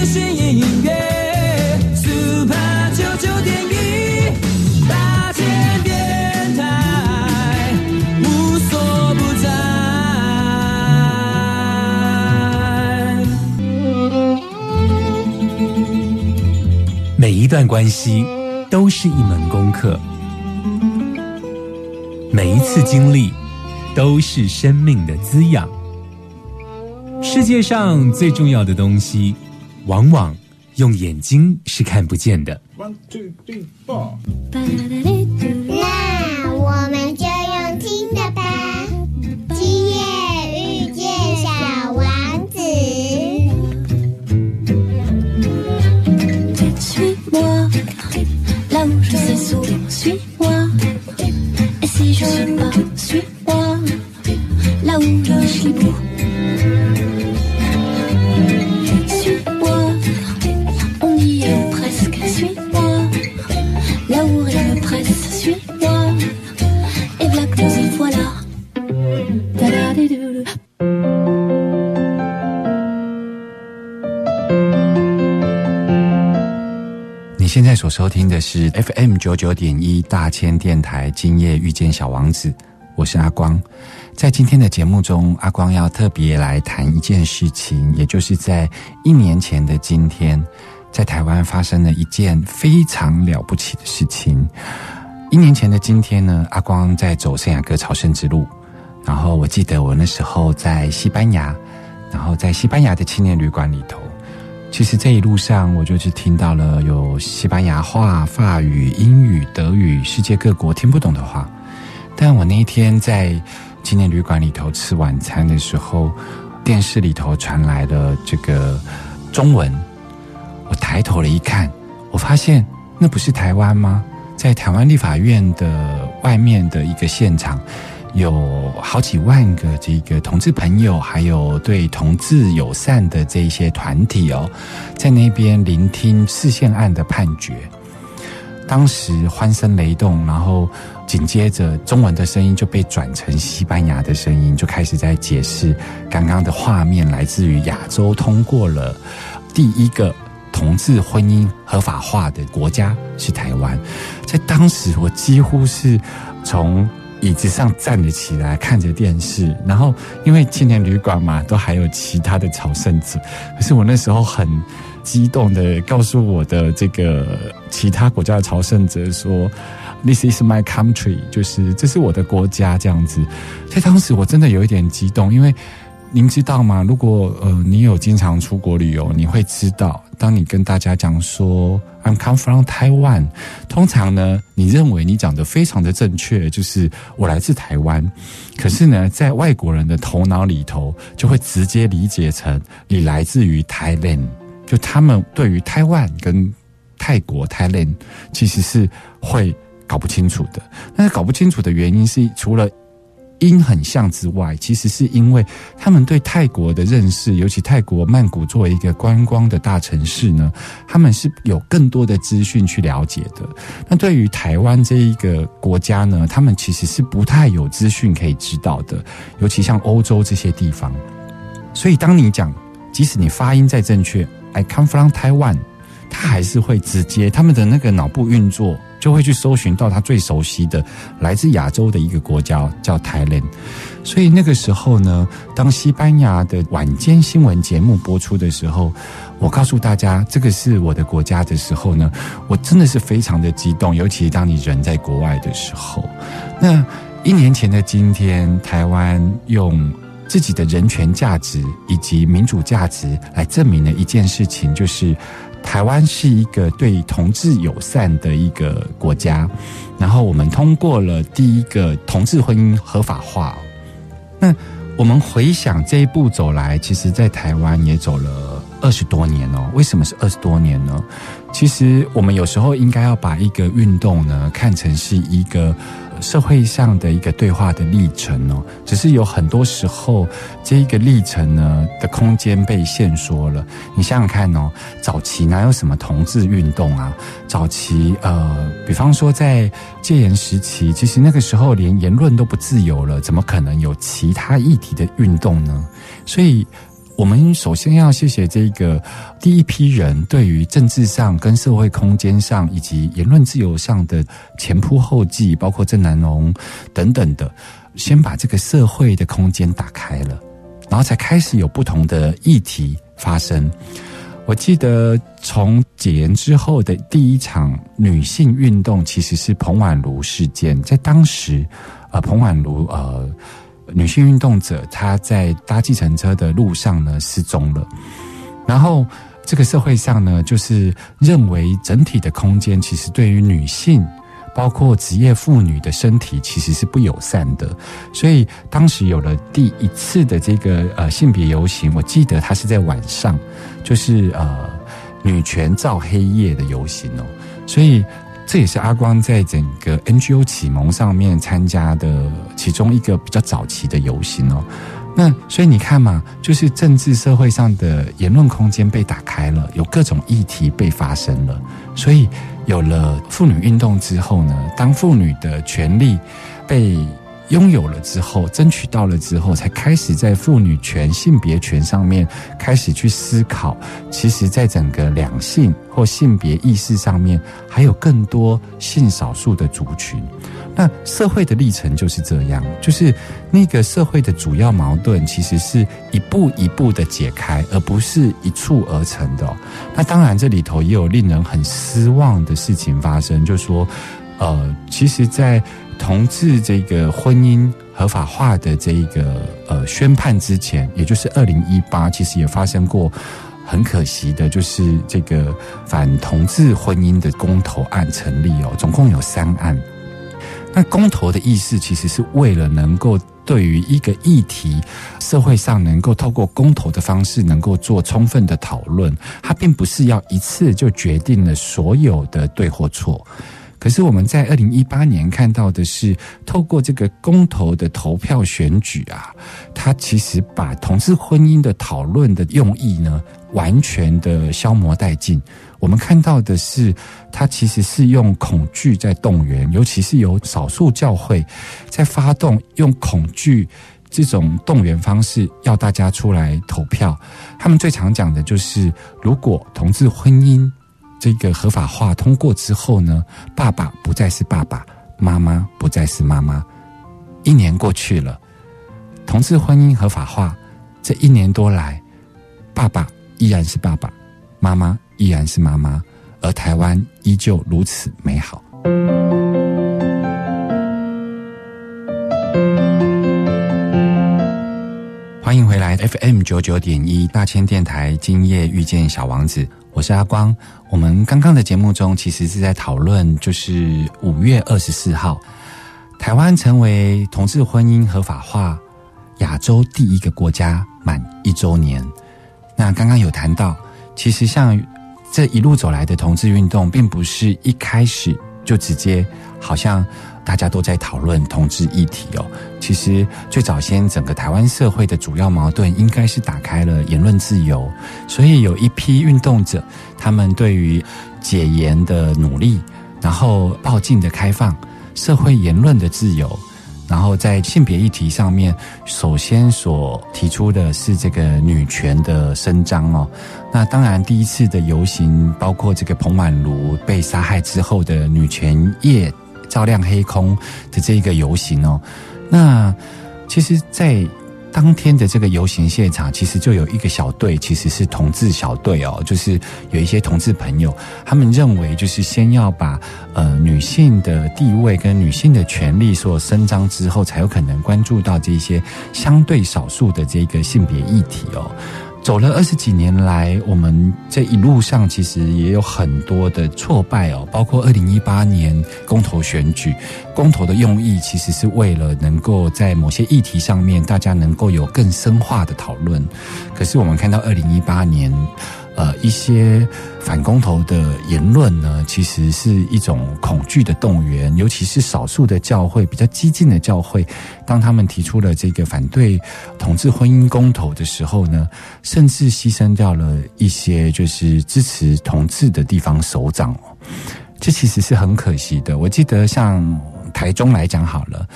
资讯音乐，Super 九九点一，大千电台，无所不在。每一段关系都是一门功课，每一次经历都是生命的滋养。世界上最重要的东西，往往用眼睛是看不见的。One, two, three, four. 那我们就用听的吧。今夜遇见小王子。Suis-moi, là où je sais sourire, suis-moi. Et si je suis pas, suis-moi, là où je suis beau. 收听的是 FM 九九点一大千电台，今夜遇见小王子，我是阿光。在今天的节目中，阿光要特别来谈一件事情，也就是在一年前的今天，在台湾发生了一件非常了不起的事情。一年前的今天呢，阿光在走圣雅各朝圣之路，然后我记得我那时候在西班牙，然后在西班牙的青年旅馆里头。其实这一路上，我就是听到了有西班牙话、法语、英语、德语，世界各国听不懂的话。但我那一天在青年旅馆里头吃晚餐的时候，电视里头传来了这个中文。我抬头了一看，我发现那不是台湾吗？在台湾立法院的外面的一个现场，有好几万个这个同志朋友，还有对同志友善的这些团体哦，在那边聆听释宪案的判决。当时欢声雷动，然后紧接着中文的声音就被转成西班牙的声音，就开始在解释刚刚的画面来自于亚洲通过了第一个同志婚姻合法化的国家是台湾。在当时，我几乎是从椅子上站了起来，看着电视，然后因为青年旅馆嘛，都还有其他的朝圣者，可是我那时候很激动的告诉我的这个其他国家的朝圣者说：“This is my country，就是这是我的国家。”这样子，在当时我真的有一点激动，因为您知道吗？如果呃你有经常出国旅游，你会知道，当你跟大家讲说 “I'm come from Taiwan”，通常呢，你认为你讲的非常的正确，就是我来自台湾。可是呢，在外国人的头脑里头，就会直接理解成你来自于 Thailand，就他们对于台湾跟泰国 Thailand 其实是会搞不清楚的。但是搞不清楚的原因是，除了音很像之外，其实是因为他们对泰国的认识，尤其泰国曼谷作为一个观光的大城市呢，他们是有更多的资讯去了解的。那对于台湾这一个国家呢，他们其实是不太有资讯可以知道的，尤其像欧洲这些地方。所以当你讲，即使你发音再正确，I come from Taiwan，他还是会直接他们的那个脑部运作就会去搜寻到他最熟悉的来自亚洲的一个国家叫泰国。所以那个时候呢，当西班牙的晚间新闻节目播出的时候，我告诉大家这个是我的国家的时候呢，我真的是非常的激动，尤其当你人在国外的时候。那一年前的今天，台湾用自己的人权价值以及民主价值来证明了一件事情，就是台湾是一个对同志友善的一个国家。然后我们通过了第一个同志婚姻合法化。那我们回想这一步走来，其实在台湾也走了二十多年哦。为什么是二十多年呢？其实我们有时候应该要把一个运动呢看成是一个社会上的一个对话的历程哦。只是有很多时候，这一个历程呢的空间被限缩了。你想想看哦，早期哪有什么同志运动啊？早期呃，比方说在戒严时期，其实那个时候连言论都不自由了，怎么可能有其他议题的运动呢？所以。我们首先要谢谢这个第一批人对于政治上、跟社会空间上以及言论自由上的前仆后继，包括郑南榕等等的，先把这个社会的空间打开了，然后才开始有不同的议题发生。我记得从解严之后的第一场女性运动，其实是彭婉如事件。在当时，呃，彭婉如呃，女性运动者，她在搭计程车的路上呢失踪了。然后，这个社会上呢，就是认为整体的空间其实对于女性。包括职业妇女的身体其实是不友善的，所以当时有了第一次的这个呃性别游行，我记得它是在晚上，就是呃女权照黑夜的游行哦，所以这也是阿光在整个 NGO 启蒙上面参加的其中一个比较早期的游行哦。那所以你看嘛，就是政治社会上的言论空间被打开了，有各种议题被发生了，所以。有了妇女运动之后呢，当妇女的权利被拥有了之后，争取到了之后，才开始在妇女权、性别权上面开始去思考。其实，在整个两性或性别意识上面，还有更多性少数的族群。那社会的历程就是这样，就是那个社会的主要矛盾，其实是一步一步的解开，而不是一蹴而成的。那当然，这里头也有令人很失望的事情发生，就说，呃，其实，在同志这个婚姻合法化的这一个呃宣判之前，也就是二零一八，其实也发生过很可惜的，就是这个反同志婚姻的公投案成立哦，总共有三案。那公投的意思，其实是为了能够对于一个议题，社会上能够透过公投的方式，能够做充分的讨论。它并不是要一次就决定了所有的对或错。可是我们在二零一八年看到的是，透过这个公投的投票选举啊，它其实把同志婚姻的讨论的用意呢，完全的消磨殆尽。我们看到的是，它其实是用恐惧在动员，尤其是有少数教会，在发动用恐惧这种动员方式，要大家出来投票。他们最常讲的就是，如果同志婚姻这个合法化通过之后呢，爸爸不再是爸爸，妈妈不再是妈妈。一年过去了，同志婚姻合法化这一年多来，爸爸依然是爸爸，妈妈。依然是妈妈，而台湾依旧如此美好。欢迎回来，FM 九九点一大千电台，今夜遇见小王子，我是阿光。我们刚刚的节目中，其实是在讨论，就是五月二十四号，台湾成为同志婚姻合法化亚洲第一个国家满一周年。那刚刚有谈到，其实像。这一路走来的同志运动，并不是一开始就直接好像大家都在讨论同志议题哦。其实最早先，整个台湾社会的主要矛盾应该是打开了言论自由，所以有一批运动者，他们对于解严的努力，然后报禁的开放，社会言论的自由。然后在性别议题上面，首先所提出的是这个女权的伸张哦。那当然，第一次的游行，包括这个彭婉如被杀害之后的女权夜照亮黑空的这一个游行哦。那其实，在当天的这个游行现场，其实就有一个小队，其实是同志小队哦，就是有一些同志朋友，他们认为就是先要把呃女性的地位跟女性的权利所伸张之后，才有可能关注到这些相对少数的这个性别议题哦。走了二十几年来，我们这一路上其实也有很多的挫败哦，包括二零一八年公投选举，公投的用意其实是为了能够在某些议题上面，大家能够有更深化的讨论。可是我们看到二零一八年。呃，一些反公投的言论呢，其实是一种恐惧的动员，尤其是少数的教会比较激进的教会，当他们提出了这个反对同志婚姻公投的时候呢，甚至牺牲掉了一些就是支持同志的地方首长哦，这其实是很可惜的。我记得像台中来讲好了，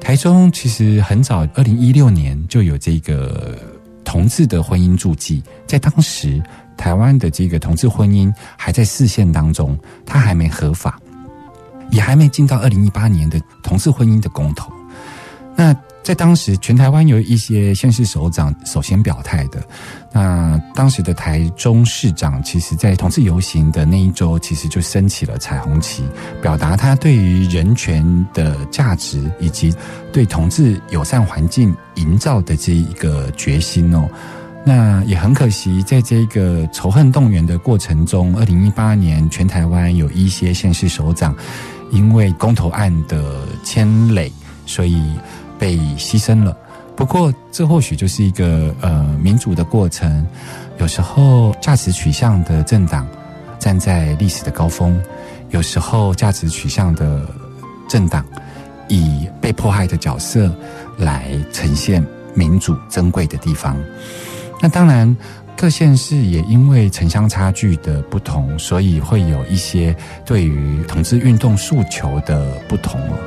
台中其实很早，二零一六年就有这个。同志的婚姻注记，在当时台湾的这个同志婚姻还在视线当中，它还没合法，也还没进到二零一八年的同志婚姻的公投。那在当时，全台湾有一些县市首长首先表态的。那当时的台中市长，其实在同志游行的那一周，其实就升起了彩虹旗，表达他对于人权的价值以及对同志友善环境营造的这一个决心哦。那也很可惜，在这个仇恨动员的过程中，二零一八年全台湾有一些县市首长因为公投案的牵累，所以。被牺牲了，不过这或许就是一个呃民主的过程。有时候价值取向的政党站在历史的高峰，有时候价值取向的政党以被迫害的角色来呈现民主珍贵的地方。那当然，各县市也因为城乡差距的不同，所以会有一些对于同志运动诉求的不同哦。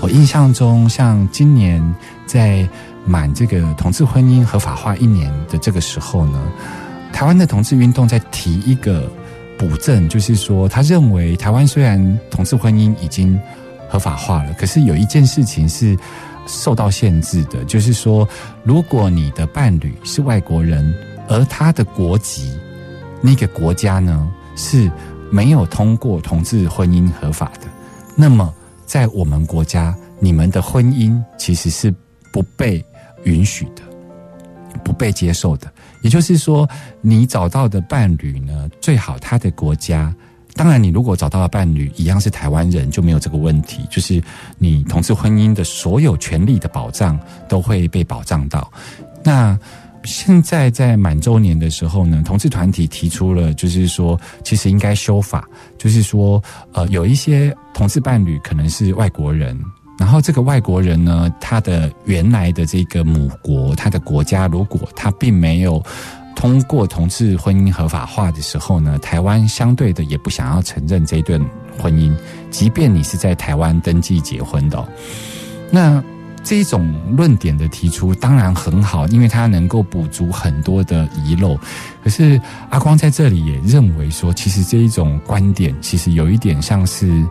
我印象中，像今年在满这个同志婚姻合法化一年的这个时候呢，台湾的同志运动在提一个补正，就是说，他认为台湾虽然同志婚姻已经合法化了，可是有一件事情是受到限制的，就是说，如果你的伴侣是外国人，而他的国籍那个国家呢是没有通过同志婚姻合法的，那么。在我们国家，你们的婚姻其实是不被允许的，不被接受的。也就是说，你找到的伴侣呢，最好他的国家，当然，你如果找到了伴侣一样是台湾人，就没有这个问题，就是你同志婚姻的所有权利的保障都会被保障到。那。现在在满周年的时候呢，同志团体提出了，就是说，其实应该修法，就是说，呃，有一些同志伴侣可能是外国人，然后这个外国人呢，他的原来的这个母国，他的国家，如果他并没有通过同志婚姻合法化的时候呢，台湾相对的也不想要承认这一段婚姻，即便你是在台湾登记结婚的，那。这一种论点的提出当然很好，因为它能够补足很多的遗漏。可是阿光在这里也认为说，其实这一种观点其实有一点像是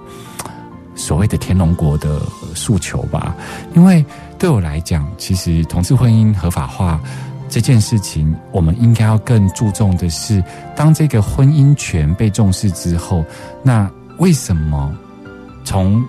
所谓的天龙国的诉求吧。因为对我来讲，其实同志婚姻合法化这件事情，我们应该要更注重的是，当这个婚姻权被重视之后，那为什么从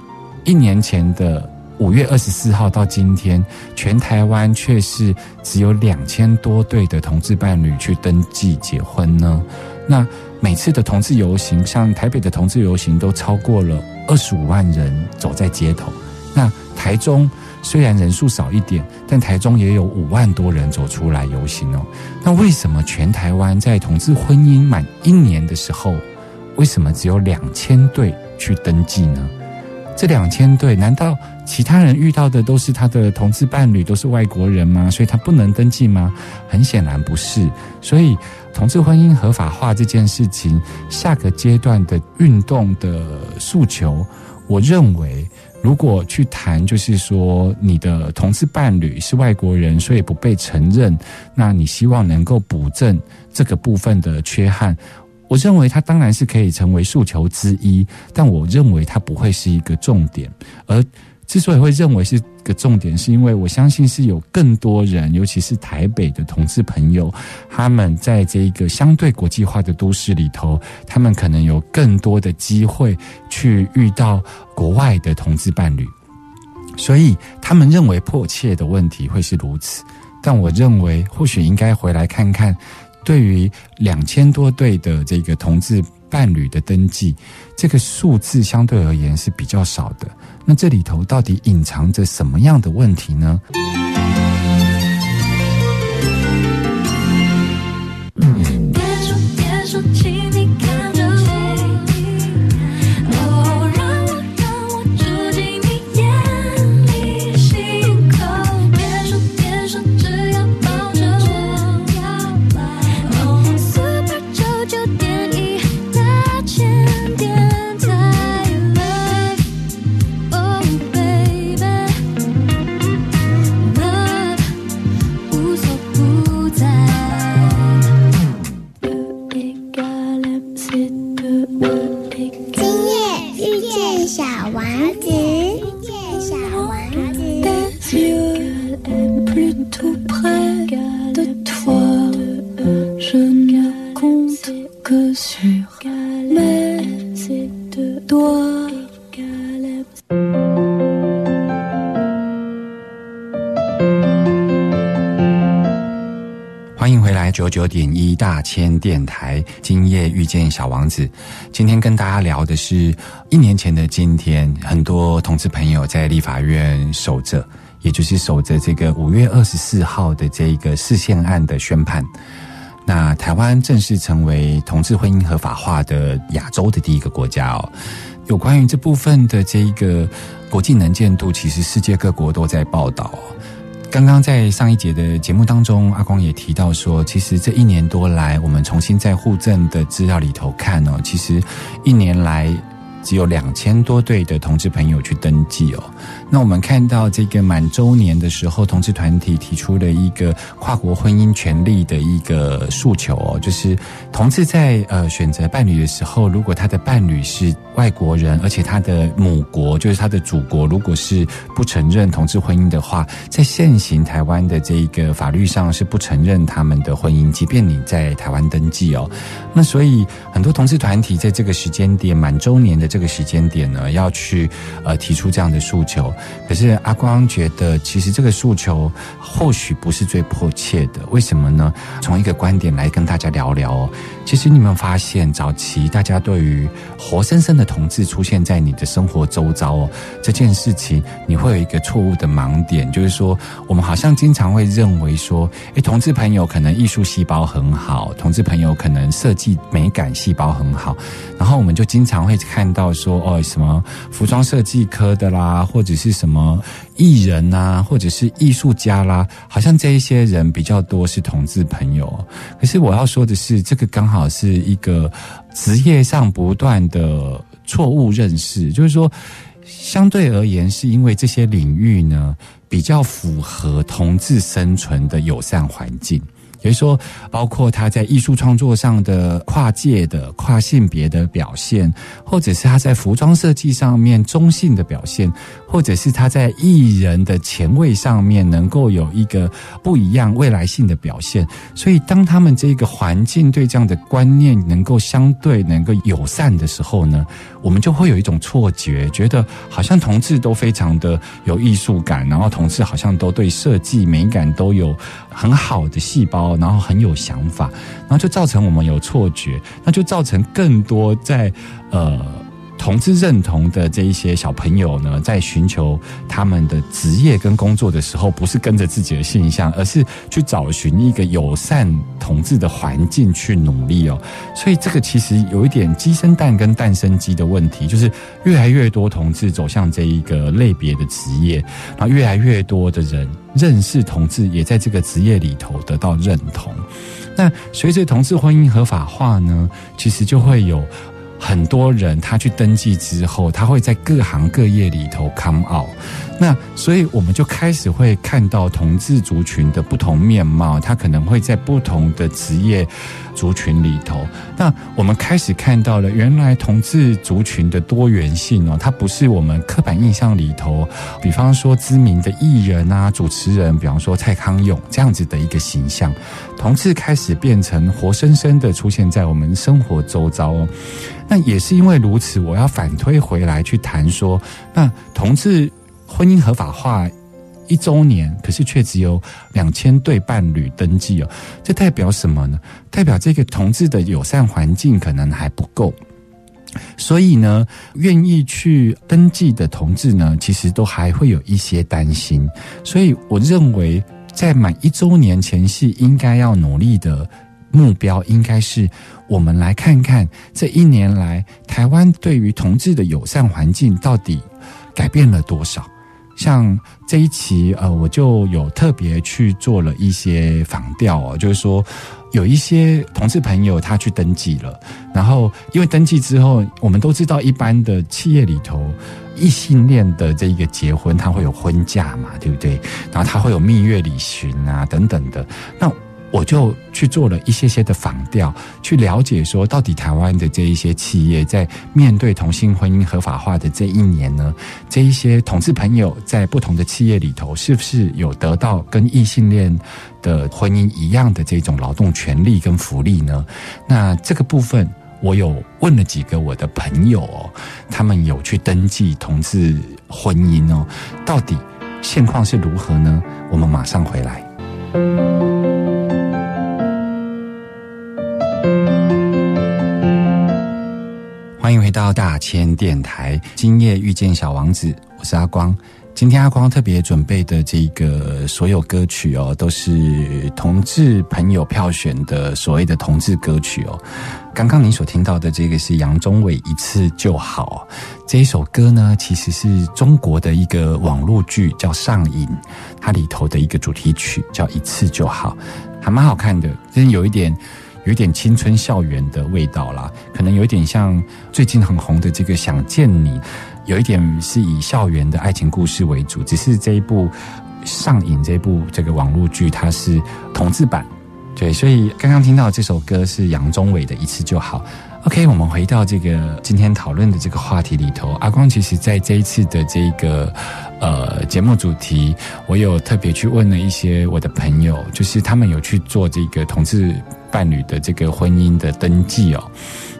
一年前的？五月二十四号到今天，全台湾却是只有两千多对的同志伴侣去登记结婚呢。那每次的同志游行，像台北的同志游行，都超过了二十五万人走在街头。那台中虽然人数少一点，但台中也有五万多人走出来游行哦。那为什么全台湾在同志婚姻满一年的时候，为什么只有两千对去登记呢？这两千对，难道其他人遇到的都是他的同志伴侣，都是外国人吗？所以他不能登记吗？很显然不是。所以，同志婚姻合法化这件事情，下个阶段的运动的诉求，我认为，如果去谈，就是说你的同事伴侣是外国人，所以不被承认，那你希望能够补正这个部分的缺憾。我认为它当然是可以成为诉求之一，但我认为它不会是一个重点。而之所以会认为是个重点，是因为我相信是有更多人，尤其是台北的同志朋友，他们在这一个相对国际化的都市里头，他们可能有更多的机会去遇到国外的同志伴侣，所以他们认为迫切的问题会是如此。但我认为，或许应该回来看看。对于两千多对的这个同志伴侣的登记，这个数字相对而言是比较少的。那这里头到底隐藏着什么样的问题呢？丸子大千电台，今夜遇见小王子。今天跟大家聊的是一年前的今天，很多同志朋友在立法院守着，也就是守着这个五月二十四号的这个释宪案的宣判。那台湾正式成为同志婚姻合法化的亚洲的第一个国家哦。有关于这部分的这一个国际能见度，其实世界各国都在报道。刚刚在上一节的节目当中，阿光也提到说，其实这一年多来，我们重新在户政的资料里头看哦，其实一年来只有两千多对的同志朋友去登记哦。那我们看到这个满周年的时候，同志团体提出了一个跨国婚姻权利的一个诉求哦，就是同志在呃选择伴侣的时候，如果他的伴侣是外国人，而且他的母国就是他的祖国，如果是不承认同志婚姻的话，在现行台湾的这个法律上是不承认他们的婚姻，即便你在台湾登记哦。那所以很多同志团体在这个时间点满周年的这个时间点呢，要去呃提出这样的诉求。可是阿光觉得，其实这个诉求或许不是最迫切的。为什么呢？从一个观点来跟大家聊聊哦。其实你们发现，早期大家对于活生生的同志出现在你的生活周遭哦这件事情，你会有一个错误的盲点，就是说，我们好像经常会认为说，诶，同志朋友可能艺术细胞很好，同志朋友可能设计美感细胞很好，然后我们就经常会看到说，哦，什么服装设计科的啦，或者是什么艺人呐，或者是艺术家啦，好像这一些人比较多是同志朋友。可是我要说的是，这个刚好是一个职业上不断的错误认识，就是说，相对而言，是因为这些领域呢比较符合同志生存的友善环境。也就是说，包括他在艺术创作上的跨界的、跨性别的表现，或者是他在服装设计上面中性的表现，或者是他在艺人的前卫上面能够有一个不一样未来性的表现。所以，当他们这个环境对这样的观念能够相对能够友善的时候呢，我们就会有一种错觉，觉得好像同志都非常的有艺术感，然后同志好像都对设计美感都有很好的细胞。然后很有想法，然后就造成我们有错觉，那就造成更多在呃同志认同的这一些小朋友呢，在寻求他们的职业跟工作的时候，不是跟着自己的性向，而是去找寻一个友善同志的环境去努力哦。所以这个其实有一点鸡生蛋跟蛋生鸡的问题，就是越来越多同志走向这一个类别的职业，然后越来越多的人。认识同志，也在这个职业里头得到认同。那随着同志婚姻合法化呢，其实就会有很多人他去登记之后，他会在各行各业里头 come out。那所以我们就开始会看到同志族群的不同面貌，他可能会在不同的职业族群里头。那我们开始看到了，原来同志族群的多元性哦，它不是我们刻板印象里头，比方说知名的艺人啊、主持人，比方说蔡康永这样子的一个形象，同志开始变成活生生的出现在我们生活周遭哦。那也是因为如此，我要反推回来去谈说，那同志。婚姻合法化一周年，可是却只有两千对伴侣登记哦，这代表什么呢？代表这个同志的友善环境可能还不够，所以呢，愿意去登记的同志呢，其实都还会有一些担心。所以我认为，在满一周年前夕，应该要努力的目标，应该是我们来看看这一年来台湾对于同志的友善环境到底改变了多少。像这一期，呃，我就有特别去做了一些访调哦，就是说有一些同事朋友他去登记了，然后因为登记之后，我们都知道一般的企业里头异性恋的这一个结婚，他会有婚假嘛，对不对？然后他会有蜜月旅行啊等等的，那。我就去做了一些些的访调，去了解说，到底台湾的这一些企业在面对同性婚姻合法化的这一年呢，这一些同志朋友在不同的企业里头，是不是有得到跟异性恋的婚姻一样的这种劳动权利跟福利呢？那这个部分，我有问了几个我的朋友哦，他们有去登记同志婚姻哦，到底现况是如何呢？我们马上回来。欢迎回到大千电台，今夜遇见小王子，我是阿光。今天阿光特别准备的这个所有歌曲哦，都是同志朋友票选的所谓的同志歌曲哦。刚刚你所听到的这个是杨宗纬《一次就好》这一首歌呢，其实是中国的一个网络剧叫《上瘾》，它里头的一个主题曲叫《一次就好》，还蛮好看的，真有一点。有一点青春校园的味道啦，可能有一点像最近很红的这个《想见你》，有一点是以校园的爱情故事为主。只是这一部《上瘾》这部这个网络剧，它是同志版，对。所以刚刚听到这首歌是杨宗纬的《一次就好》。OK，我们回到这个今天讨论的这个话题里头。阿光其实在这一次的这个呃节目主题，我有特别去问了一些我的朋友，就是他们有去做这个同志。伴侣的这个婚姻的登记哦，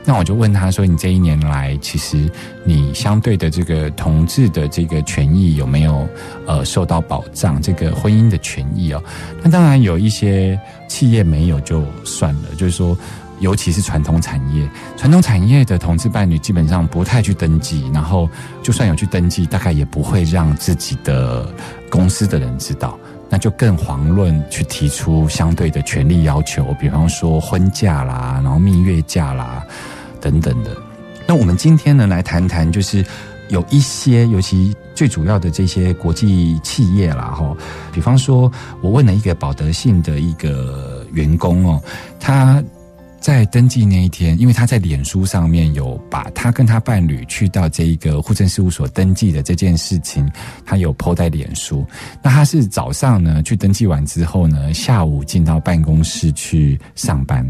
那我就问他说：“你这一年来，其实你相对的这个同志的这个权益有没有呃受到保障？这个婚姻的权益哦，那当然有一些企业没有就算了，就是说，尤其是传统产业，传统产业的同志伴侣基本上不太去登记，然后就算有去登记，大概也不会让自己的公司的人知道。”那就更遑论去提出相对的权利要求，比方说婚假啦，然后蜜月假啦，等等的。那我们今天呢，来谈谈，就是有一些，尤其最主要的这些国际企业啦，哈，比方说，我问了一个保德信的一个员工哦，他。在登记那一天，因为他在脸书上面有把他跟他伴侣去到这一个户政事务所登记的这件事情，他有 po 在脸书。那他是早上呢去登记完之后呢，下午进到办公室去上班。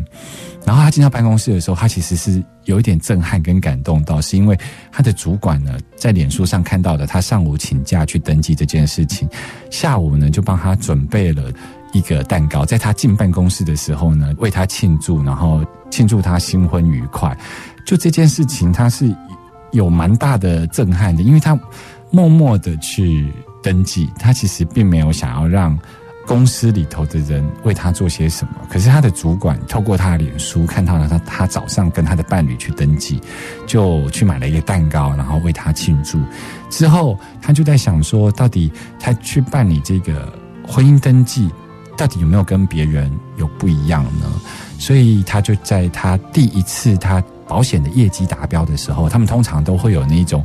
然后他进到办公室的时候，他其实是有一点震撼跟感动到，是因为他的主管呢在脸书上看到的他上午请假去登记这件事情，下午呢就帮他准备了。一个蛋糕，在他进办公室的时候呢，为他庆祝，然后庆祝他新婚愉快。就这件事情，他是有蛮大的震撼的，因为他默默的去登记，他其实并没有想要让公司里头的人为他做些什么。可是他的主管透过他的脸书看到了他，他早上跟他的伴侣去登记，就去买了一个蛋糕，然后为他庆祝。之后他就在想说，到底他去办理这个婚姻登记。到底有没有跟别人有不一样呢？所以他就在他第一次他保险的业绩达标的时候，他们通常都会有那种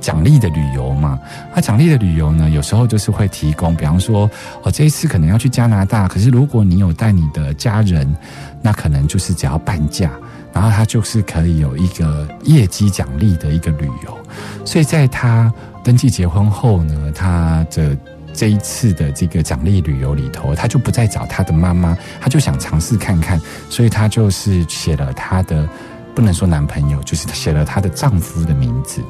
奖励的旅游嘛。那奖励的旅游呢，有时候就是会提供，比方说，我这一次可能要去加拿大，可是如果你有带你的家人，那可能就是只要半价，然后他就是可以有一个业绩奖励的一个旅游。所以在他登记结婚后呢，他的。这一次的这个奖励旅游里头，他就不再找他的妈妈，他就想尝试看看，所以他就是写了他的，不能说男朋友，就是写了他的丈夫的名字。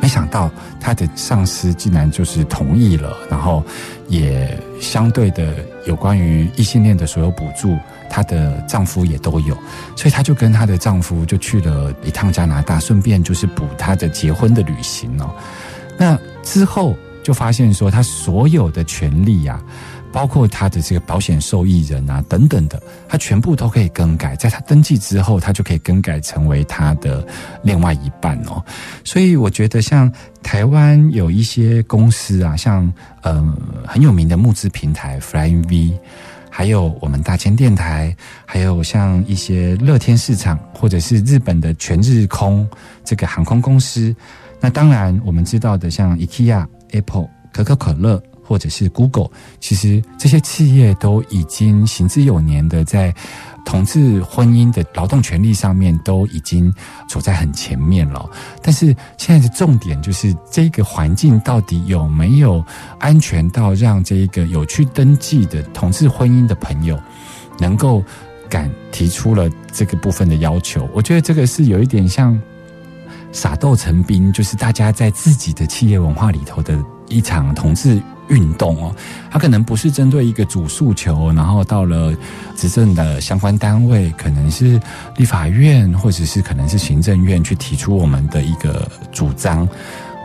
没想到他的上司竟然就是同意了，然后也相对的有关于异性恋的所有补助，她的丈夫也都有，所以她就跟她的丈夫就去了一趟加拿大，顺便就是补她的结婚的旅行哦。那之后。就发现说，他所有的权利呀，包括他的这个保险受益人啊等等的，他全部都可以更改。在他登记之后，他就可以更改成为他的另外一半哦。所以我觉得，像台湾有一些公司啊，像呃很有名的募资平台 Flying V，还有我们大千电台，还有像一些乐天市场，或者是日本的全日空这个航空公司。那当然，我们知道的像 IKEA。Apple、可口可乐或者是 Google，其实这些企业都已经行之有年的在同志婚姻的劳动权利上面都已经走在很前面了。但是现在的重点就是这个环境到底有没有安全到让这一个有去登记的同志婚姻的朋友能够敢提出了这个部分的要求？我觉得这个是有一点像。撒豆成兵，就是大家在自己的企业文化里头的一场同志运动哦。它可能不是针对一个主诉求，然后到了执政的相关单位，可能是立法院，或者是可能是行政院去提出我们的一个主张。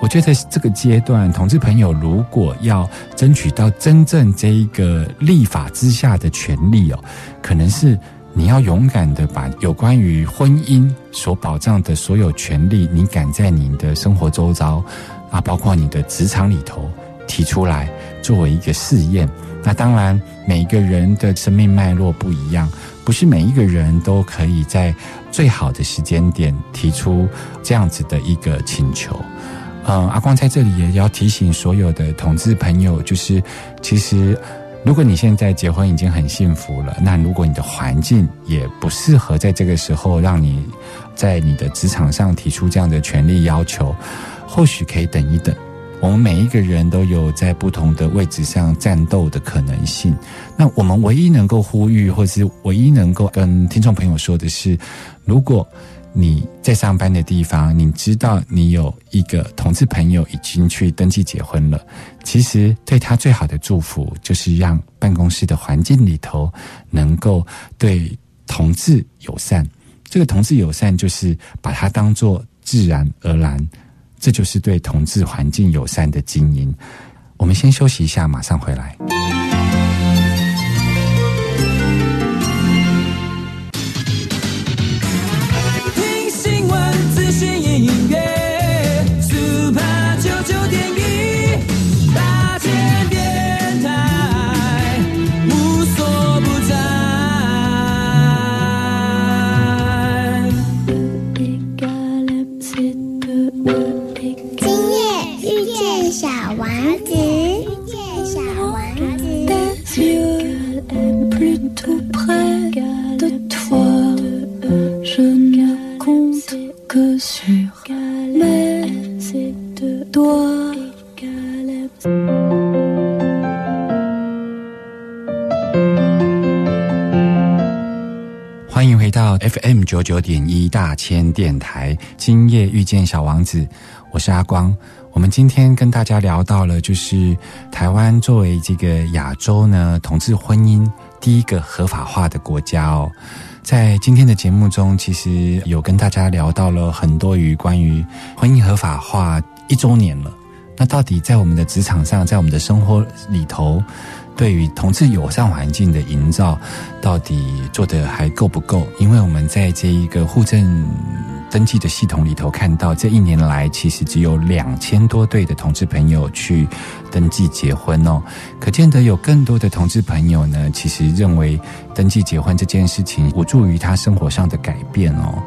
我觉得这个阶段，同志朋友如果要争取到真正这一个立法之下的权利哦，可能是你要勇敢的把有关于婚姻所保障的所有权利，你敢在你的生活周遭啊，包括你的职场里头提出来，作为一个试验。那当然，每个人的生命脉络不一样，不是每一个人都可以在最好的时间点提出这样子的一个请求。嗯，阿光在这里也要提醒所有的同志朋友，就是其实。如果你现在结婚已经很幸福了，那如果你的环境也不适合在这个时候让你在你的职场上提出这样的权利要求，或许可以等一等。我们每一个人都有在不同的位置上战斗的可能性。那我们唯一能够呼吁，或是唯一能够跟听众朋友说的是，如果。你在上班的地方，你知道你有一个同志朋友已经去登记结婚了。其实对他最好的祝福，就是让办公室的环境里头能够对同志友善。这个同志友善，就是把它当做自然而然，这就是对同志环境友善的经营。我们先休息一下，马上回来。点一大千电台，今夜遇见小王子，我是阿光。我们今天跟大家聊到了，就是台湾作为这个亚洲呢同志婚姻第一个合法化的国家哦。在今天的节目中，其实有跟大家聊到了很多于关于婚姻合法化一周年了。那到底在我们的职场上，在我们的生活里头，对于同志友善环境的营造，到底做的还够不够？因为我们在这一个户政登记的系统里头看到，这一年来其实只有两千多对的同志朋友去登记结婚哦，可见得有更多的同志朋友呢，其实认为登记结婚这件事情无助于他生活上的改变哦。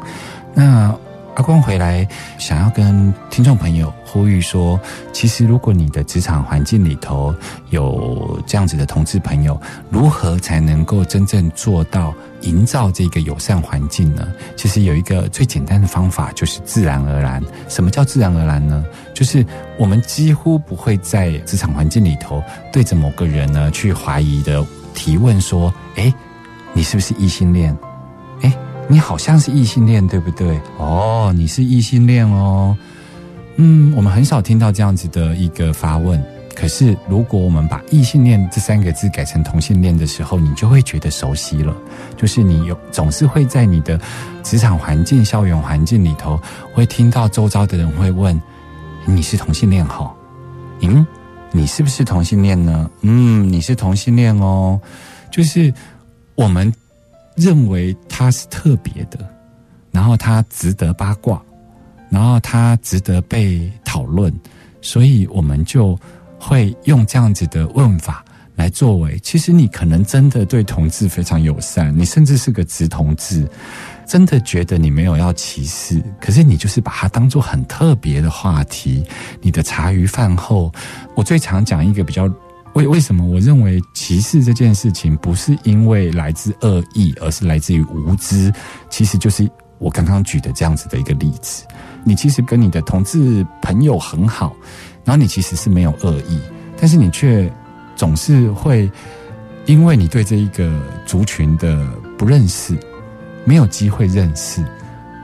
那阿光回来，想要跟听众朋友呼吁说，其实如果你的职场环境里头有这样子的同志朋友，如何才能够真正做到营造这个友善环境呢？其实有一个最简单的方法，就是自然而然。什么叫自然而然呢？就是我们几乎不会在职场环境里头对着某个人呢去怀疑的提问说：“诶，你是不是异性恋？你好像是异性恋，对不对？哦，你是异性恋哦。嗯，我们很少听到这样子的一个发问。可是，如果我们把异性恋这三个字改成同性恋的时候，你就会觉得熟悉了。就是你有总是会在你的职场环境、校园环境里头，会听到周遭的人会问：“你是同性恋哈？嗯，你是不是同性恋呢？嗯，你是同性恋哦。”就是我们认为他是特别的，然后他值得八卦，然后他值得被讨论，所以我们就会用这样子的问法来作为。其实你可能真的对同志非常友善，你甚至是个直同志，真的觉得你没有要歧视，可是你就是把它当做很特别的话题。你的茶余饭后，我最常讲一个比较。为为什么我认为歧视这件事情不是因为来自恶意，而是来自于无知？其实就是我刚刚举的这样子的一个例子。你其实跟你的同志朋友很好，然后你其实是没有恶意，但是你却总是会因为你对这一个族群的不认识，没有机会认识，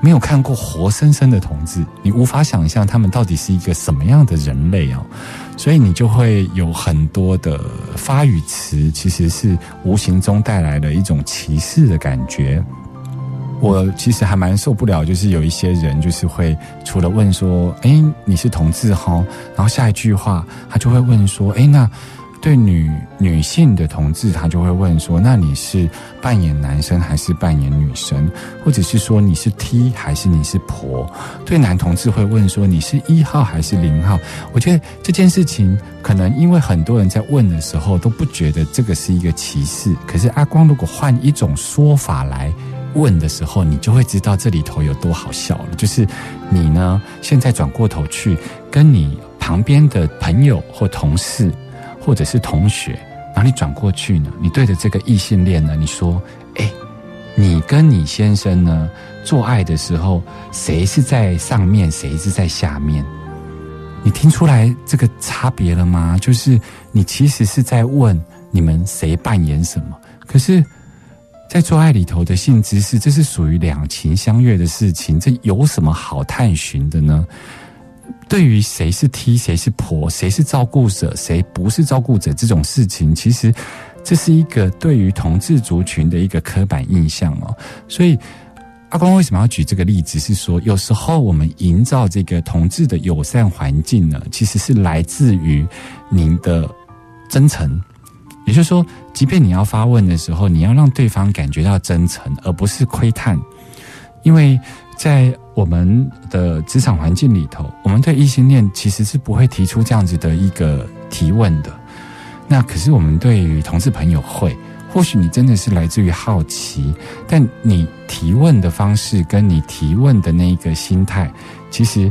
没有看过活生生的同志，你无法想象他们到底是一个什么样的人类哦。所以你就会有很多的发语词，其实是无形中带来的一种歧视的感觉。我其实还蛮受不了，就是有一些人就是会除了问说：“哎，你是同志哈？”然后下一句话他就会问说：“哎，那对女女性的同志，他就会问说：那你是扮演男生还是扮演女生？或者是说你是 T 还是你是婆？对男同志会问说：你是一号还是零号？我觉得这件事情可能因为很多人在问的时候都不觉得这个是一个歧视，可是阿光如果换一种说法来。问的时候，你就会知道这里头有多好笑了。就是你呢，现在转过头去跟你旁边的朋友或同事，或者是同学，然后你转过去呢，你对着这个异性恋呢，你说：“哎，你跟你先生呢做爱的时候，谁是在上面，谁是在下面？”你听出来这个差别了吗？就是你其实是在问你们谁扮演什么，可是。在做爱里头的性知识，这是属于两情相悦的事情，这有什么好探寻的呢？对于谁是 T，谁是婆，谁是照顾者，谁不是照顾者这种事情，其实这是一个对于同志族群的一个刻板印象哦。所以阿光为什么要举这个例子？是说有时候我们营造这个同志的友善环境呢，其实是来自于您的真诚。也就是说，即便你要发问的时候，你要让对方感觉到真诚，而不是窥探。因为在我们的职场环境里头，我们对异性恋其实是不会提出这样子的一个提问的。那可是我们对于同事朋友会，或许你真的是来自于好奇，但你提问的方式跟你提问的那个心态，其实。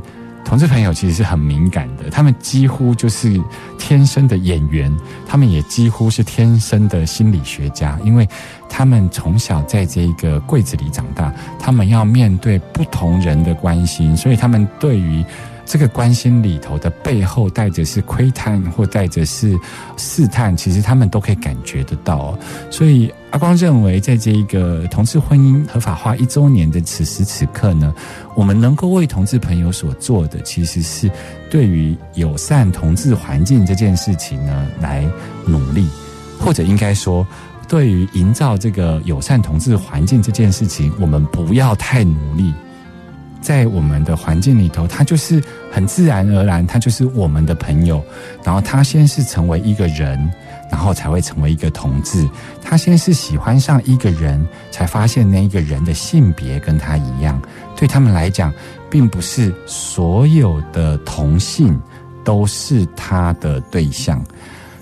同志朋友其实是很敏感的，他们几乎就是天生的演员，他们也几乎是天生的心理学家，因为他们从小在这个柜子里长大，他们要面对不同人的关心，所以他们对于。这个关心里头的背后带着是窥探或带着是试探，其实他们都可以感觉得到。所以阿光认为，在这一个同志婚姻合法化一周年的此时此刻呢，我们能够为同志朋友所做的，其实是对于友善同志环境这件事情呢来努力，或者应该说，对于营造这个友善同志环境这件事情，我们不要太努力。在我们的环境里头，他就是很自然而然，他就是我们的朋友。然后他先是成为一个人，然后才会成为一个同志。他先是喜欢上一个人，才发现那一个人的性别跟他一样。对他们来讲，并不是所有的同性都是他的对象。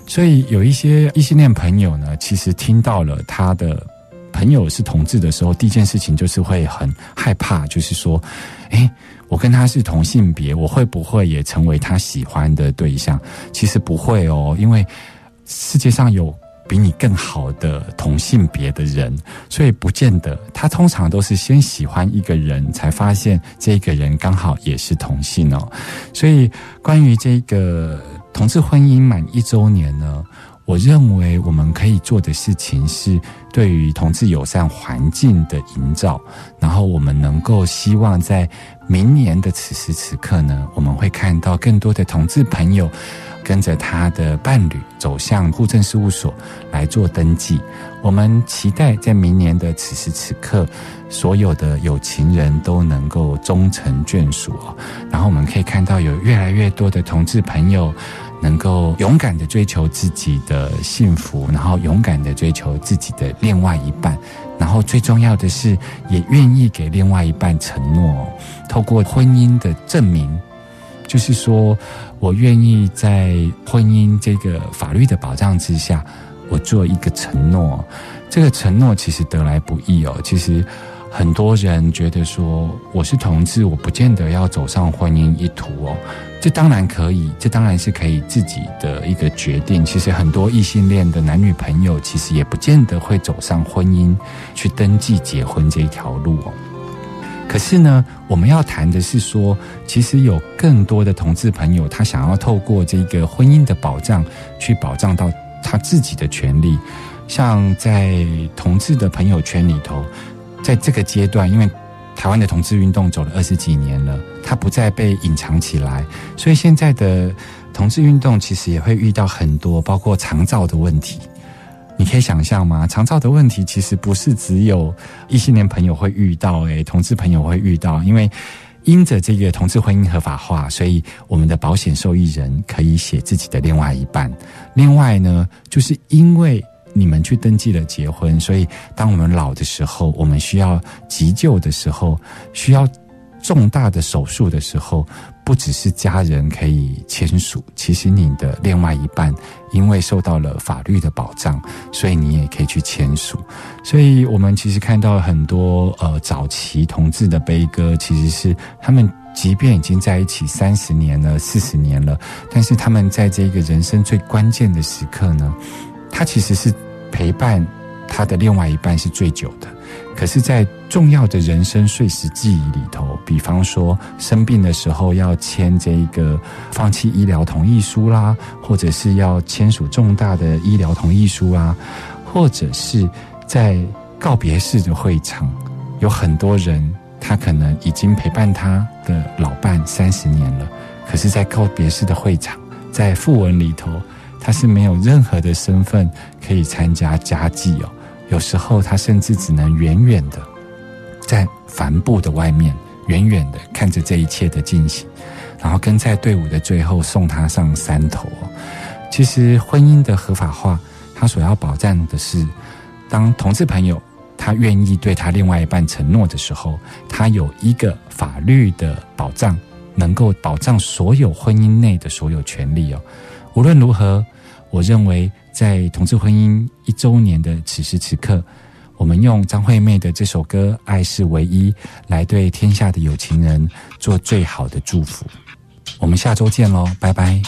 所以有一些异性恋朋友呢，其实听到了他的。朋友是同志的时候，第一件事情就是会很害怕，就是说，哎，我跟他是同性别，我会不会也成为他喜欢的对象？其实不会哦，因为世界上有比你更好的同性别的人，所以不见得。他通常都是先喜欢一个人才发现这个人刚好也是同性哦。所以关于这个同志婚姻满一周年呢？我认为我们可以做的事情是对于同志友善环境的营造，然后我们能够希望在明年的此时此刻呢，我们会看到更多的同志朋友跟着他的伴侣走向户政事务所来做登记。我们期待在明年的此时此刻，所有的有情人都能够终成眷属然后我们可以看到有越来越多的同志朋友。能够勇敢的追求自己的幸福，然后勇敢的追求自己的另外一半，然后最重要的是，也愿意给另外一半承诺，透过婚姻的证明，就是说我愿意在婚姻这个法律的保障之下，我做一个承诺。这个承诺其实得来不易哦，其实。很多人觉得说我是同志，我不见得要走上婚姻一途哦。这当然可以，这当然是可以自己的一个决定。其实很多异性恋的男女朋友，其实也不见得会走上婚姻去登记结婚这一条路哦。可是呢，我们要谈的是说，其实有更多的同志朋友，他想要透过这个婚姻的保障，去保障到他自己的权利。像在同志的朋友圈里头。在这个阶段，因为台湾的同志运动走了二十几年了，它不再被隐藏起来，所以现在的同志运动其实也会遇到很多，包括长照的问题。你可以想象吗？长照的问题其实不是只有异性恋朋友会遇到，诶，同志朋友会遇到，因为。因着这个同志婚姻合法化，所以我们的保险受益人可以写自己的另外一半。另外呢，就是因为你们去登记了结婚，所以当我们老的时候，我们需要急救的时候，需要重大的手术的时候，不只是家人可以签署，其实你的另外一半因为受到了法律的保障，所以你也可以去签署。所以我们其实看到很多呃早期同志的悲歌，其实是他们即便已经在一起三十年了、四十年了，但是他们在这个人生最关键的时刻呢，他其实是陪伴他的另外一半是最久的。可是，在重要的人生碎石记忆里头，比方说生病的时候要签这个放弃医疗同意书啦，或者是要签署重大的医疗同意书啊，或者是在告别式的会场，有很多人他可能已经陪伴他的老伴三十年了，可是，在告别式的会场，在讣文里头，他是没有任何的身份可以参加家祭哦。有时候他甚至只能远远的在帆布的外面，远远的看着这一切的进行，然后跟在队伍的最后送他上山头。其实婚姻的合法化，他所要保障的是，当同志朋友他愿意对他另外一半承诺的时候，他有一个法律的保障，能够保障所有婚姻内的所有权利哦。无论如何，我认为。在同志婚姻一周年的此时此刻，我们用张惠妹的这首歌《爱是唯一》来对天下的有情人做最好的祝福。我们下周见喽，拜拜。